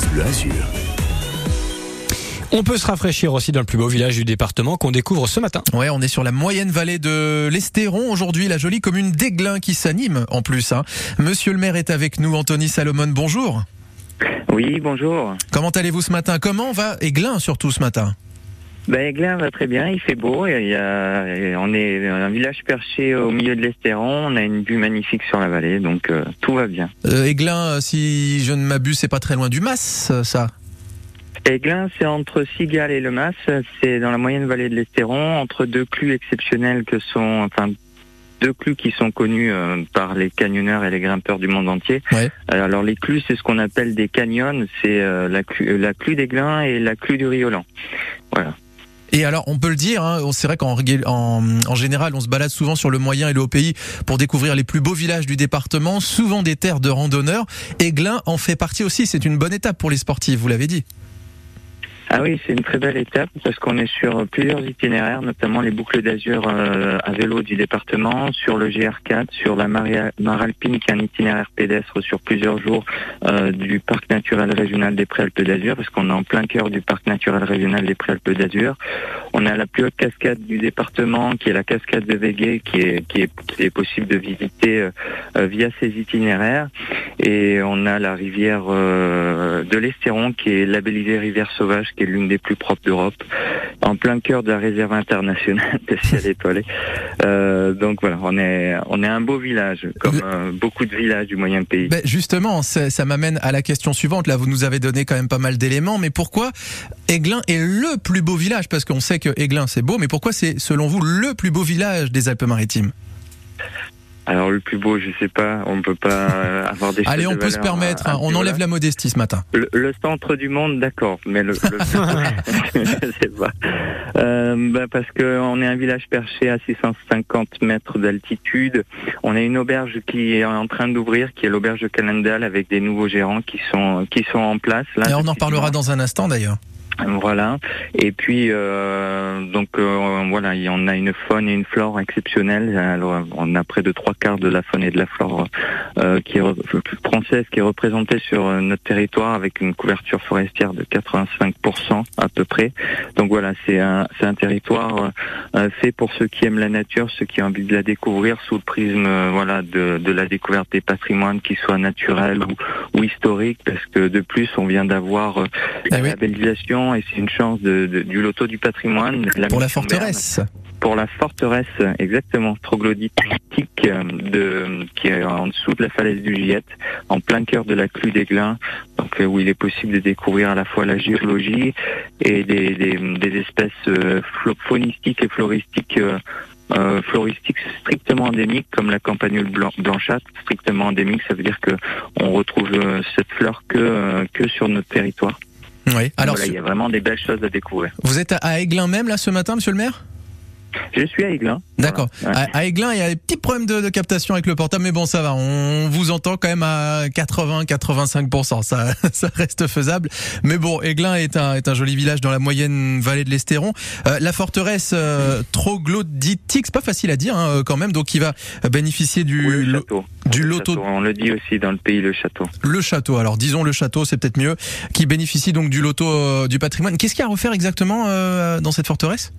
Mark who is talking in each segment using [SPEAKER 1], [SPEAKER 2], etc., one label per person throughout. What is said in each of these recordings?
[SPEAKER 1] France Bleu Azur.
[SPEAKER 2] On peut se rafraîchir aussi dans le plus beau village du département qu'on découvre ce matin.
[SPEAKER 3] Ouais, on est sur la moyenne vallée de l'Estéron aujourd'hui, la jolie commune d'Aiglin qui s'anime en plus. Hein. Monsieur le maire est avec nous, Anthony Salomon, bonjour.
[SPEAKER 4] Oui, bonjour.
[SPEAKER 3] Comment allez-vous ce matin? Comment va Aiglin surtout ce matin?
[SPEAKER 4] Ben, Aiglin va très bien, il fait beau. Et y a, et on est un village perché au milieu de l'Estéron. On a une vue magnifique sur la vallée, donc euh, tout va bien.
[SPEAKER 3] Euh, Aiglin, si je ne m'abuse, c'est pas très loin du Mas, ça?
[SPEAKER 4] Aiglin, c'est entre Sigal et Le Mas. C'est dans la moyenne vallée de l'Estéron, entre deux clus exceptionnels que sont, enfin, deux clus qui sont connus euh, par les canyonneurs et les grimpeurs du monde entier.
[SPEAKER 3] Ouais.
[SPEAKER 4] Euh, Alors les clus, c'est ce qu'on appelle des canyons. C'est euh, la, clu, la clue d'Aiglin et la clue du Riolan. Voilà.
[SPEAKER 3] Et alors, on peut le dire, hein, c'est vrai qu'en en, en, général, on se balade souvent sur le moyen et le haut pays pour découvrir les plus beaux villages du département, souvent des terres de randonneurs. Aiglin en fait partie aussi. C'est une bonne étape pour les sportifs, vous l'avez dit.
[SPEAKER 4] Ah oui, c'est une très belle étape parce qu'on est sur plusieurs itinéraires, notamment les boucles d'azur euh, à vélo du département, sur le GR4, sur la Mare Alpine qui est un itinéraire pédestre sur plusieurs jours euh, du parc naturel régional des Préalpes d'Azur parce qu'on est en plein cœur du parc naturel régional des Préalpes d'Azur. On a la plus haute cascade du département qui est la cascade de Végué qui est, qui est, qui est possible de visiter euh, via ces itinéraires. Et on a la rivière euh, de l'Estéron qui est labellisée rivière sauvage qui est l'une des plus propres d'Europe, en plein cœur de la réserve internationale de ciel étoilé. Euh, donc voilà, on est on est un beau village, comme euh, beaucoup de villages du moyen pays.
[SPEAKER 3] Ben justement, ça m'amène à la question suivante. Là, vous nous avez donné quand même pas mal d'éléments, mais pourquoi Aiglin est le plus beau village? Parce qu'on sait que Aiglin c'est beau, mais pourquoi c'est selon vous le plus beau village des Alpes-Maritimes?
[SPEAKER 4] Alors le plus beau, je sais pas, on peut pas avoir des.
[SPEAKER 3] Allez, on peut se permettre. Hein, on enlève la modestie ce matin.
[SPEAKER 4] Le, le centre du monde, d'accord, mais le. le je sais pas. Euh, bah parce que on est un village perché à 650 mètres d'altitude. On a une auberge qui est en train d'ouvrir, qui est l'auberge de Calendal, avec des nouveaux gérants qui sont qui sont en place. Là,
[SPEAKER 3] Et on en reparlera dans un instant d'ailleurs.
[SPEAKER 4] Voilà. Et puis euh, donc euh, voilà, on a une faune et une flore exceptionnelles. Alors, on a près de trois quarts de la faune et de la flore euh, qui est française qui est représentée sur notre territoire avec une couverture forestière de 85% à peu près. Donc voilà, c'est un c'est un territoire euh, fait pour ceux qui aiment la nature, ceux qui ont envie de la découvrir sous le prisme euh, voilà de, de la découverte des patrimoines qui soient naturels ou, ou historiques parce que de plus on vient d'avoir euh, la
[SPEAKER 3] oui.
[SPEAKER 4] labellisation et c'est une chance de, de- du loto du patrimoine.
[SPEAKER 3] Pour la forteresse.
[SPEAKER 4] Berne. Pour la forteresse, exactement, troglodytique, euh, de, qui est en dessous de la falaise du Giette, en plein cœur de la clue d'Aiglin, donc euh, où il est possible de découvrir à la fois la géologie et des, des, des espèces euh, faunistiques et floristiques euh, strictement endémiques comme la campanule blan- blanchâtre strictement endémique ça veut dire que on retrouve euh, cette fleur que euh, que sur notre territoire
[SPEAKER 3] Oui. Alors,
[SPEAKER 4] voilà, il y a vraiment des belles choses à découvrir
[SPEAKER 3] vous êtes à Aiglin même là ce matin, monsieur le maire?
[SPEAKER 4] Je suis à Aiglin
[SPEAKER 3] D'accord.
[SPEAKER 4] Voilà.
[SPEAKER 3] À, à Aiglin, il y a des petits problèmes de, de captation avec le portable, mais bon, ça va. On vous entend quand même à 80-85%. Ça, ça reste faisable. Mais bon, Aiglin est un, est un joli village dans la moyenne vallée de l'Estéron. Euh, la forteresse euh, troglodytique, c'est pas facile à dire hein, quand même, donc il va bénéficier du,
[SPEAKER 4] Ou le château.
[SPEAKER 3] du
[SPEAKER 4] Le
[SPEAKER 3] loto
[SPEAKER 4] château, On le dit aussi dans le pays, le château.
[SPEAKER 3] le château. Alors disons le château, c'est peut-être mieux, qui bénéficie donc du loto euh, du patrimoine. Qu'est-ce qu'il y a à refaire exactement euh, dans cette forteresse?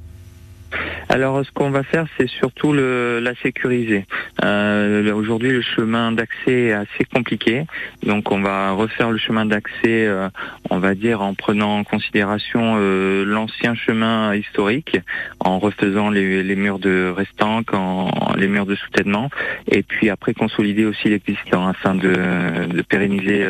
[SPEAKER 4] Alors, ce qu'on va faire, c'est surtout le, la sécuriser. Euh, Aujourd'hui, le chemin d'accès est assez compliqué, donc on va refaire le chemin d'accès, euh, on va dire, en prenant en considération euh, l'ancien chemin historique, en refaisant les, les murs de restanques, en, les murs de soutènement, et puis après consolider aussi l'existant afin de, de pérenniser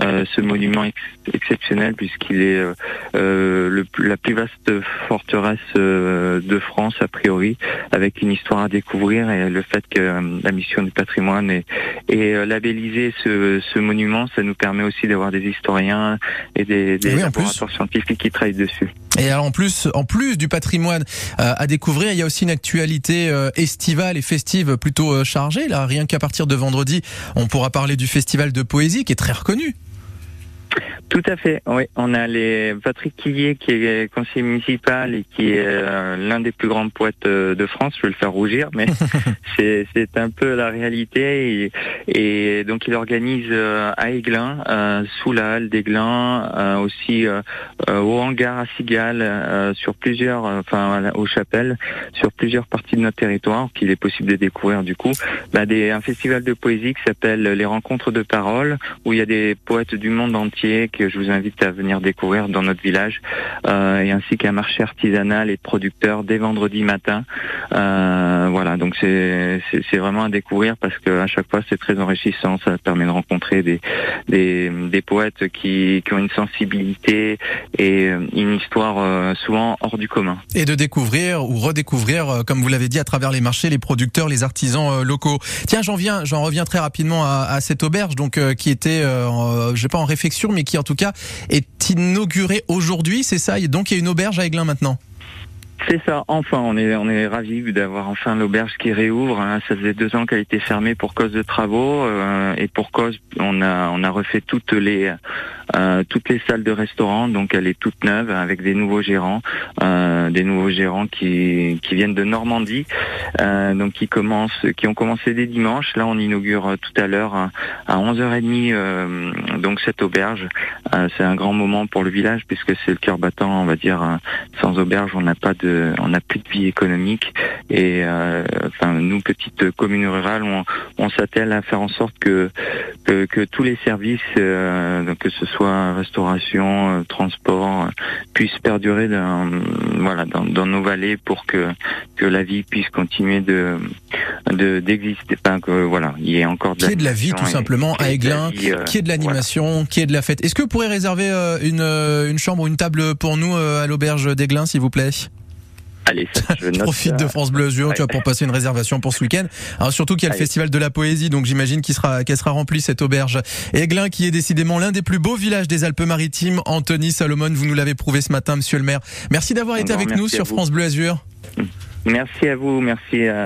[SPEAKER 4] euh, ce monument ex- exceptionnel puisqu'il est euh, euh, le, la plus vaste forteresse euh, de France a priori, avec une histoire à découvrir et le fait que euh, la mission du patrimoine est, est euh, labelliser ce, ce monument, ça nous permet aussi d'avoir des historiens et des, des
[SPEAKER 3] Oui,
[SPEAKER 4] laboratoires scientifiques qui travaillent dessus.
[SPEAKER 3] Et alors en plus, en plus du patrimoine euh, à découvrir, il y a aussi une actualité estivale et festive plutôt chargée. Là, rien qu'à partir de vendredi, on pourra parler du festival de poésie qui est très reconnu.
[SPEAKER 4] Tout à fait, oui. On a les Patrick Quillier qui est conseiller municipal et qui est euh, l'un des plus grands poètes euh, de France. Je vais le faire rougir, mais c'est un peu la réalité. Et, donc il organise euh, à Aiglun, sous la halle d'Aiglun, aussi au hangar à Cigales, sur plusieurs, enfin aux chapelles, sur plusieurs parties de notre territoire qu'il est possible de découvrir du coup. Bah, des, un festival de poésie qui s'appelle les Rencontres de Parole, où il y a des poètes du monde entier que je vous invite à venir découvrir dans notre village, euh, et ainsi qu'un marché artisanal et de producteurs dès vendredi matin. Euh, voilà, donc c'est c'est vraiment à découvrir parce que à chaque fois c'est très enrichissant. Ça permet de rencontrer des des, des poètes qui, qui ont une sensibilité et une histoire euh, souvent hors du commun.
[SPEAKER 3] Et de découvrir ou redécouvrir, euh, comme vous l'avez dit, à travers les marchés, les producteurs, les artisans euh, locaux. Tiens, j'en viens, j'en reviens très rapidement à, cette auberge, donc qui était, euh, je sais pas en réfection, mais qui en tout cas est inaugurée aujourd'hui, c'est ça? Donc il y a une auberge à Aiglun maintenant?
[SPEAKER 4] C'est ça, enfin, on est on est ravis d'avoir enfin l'auberge qui réouvre. Hein. Ça faisait deux ans qu'elle était fermée pour cause de travaux euh, et pour cause on a on a refait toutes les euh, toutes les salles de restaurant, donc elle est toute neuve avec des nouveaux gérants, euh, des nouveaux gérants qui qui viennent de Normandie, donc qui commencent qui ont commencé dès dimanche. Là, on inaugure tout à l'heure à 11h30 donc cette auberge. c'est un grand moment pour le village puisque c'est le cœur battant, on va dire. sans auberge, on n'a pas de on n'a plus de vie économique et euh, enfin nous petites communes rurales, on, on s'attelle à faire en sorte que que, tous les services, euh, que ce soit restauration, euh, transport, puissent perdurer dans voilà dans, dans, nos vallées pour que que la vie puisse continuer de d'exister, enfin que voilà il y ait encore
[SPEAKER 3] de, qui est de la vie tout simplement à Aiglin, qui est de l'animation, qui est de la fête. Est-ce que vous pourrez réserver une une chambre ou une table pour nous à l'auberge d'Aiglin, s'il vous plaît?
[SPEAKER 4] Allez, je,
[SPEAKER 3] profite de France Bleu Azur, tu vois, pour passer une réservation pour ce week-end. Alors surtout qu'il y a le Festival de la Poésie, donc j'imagine qu'il sera, qu'elle sera remplie cette auberge. Aiglin, qui est décidément l'un des plus beaux villages des Alpes-Maritimes. Anthony Salomon, vous nous l'avez prouvé ce matin, Monsieur le Maire. Merci d'avoir été avec nous sur France Bleu Azur.
[SPEAKER 4] Merci à vous, merci à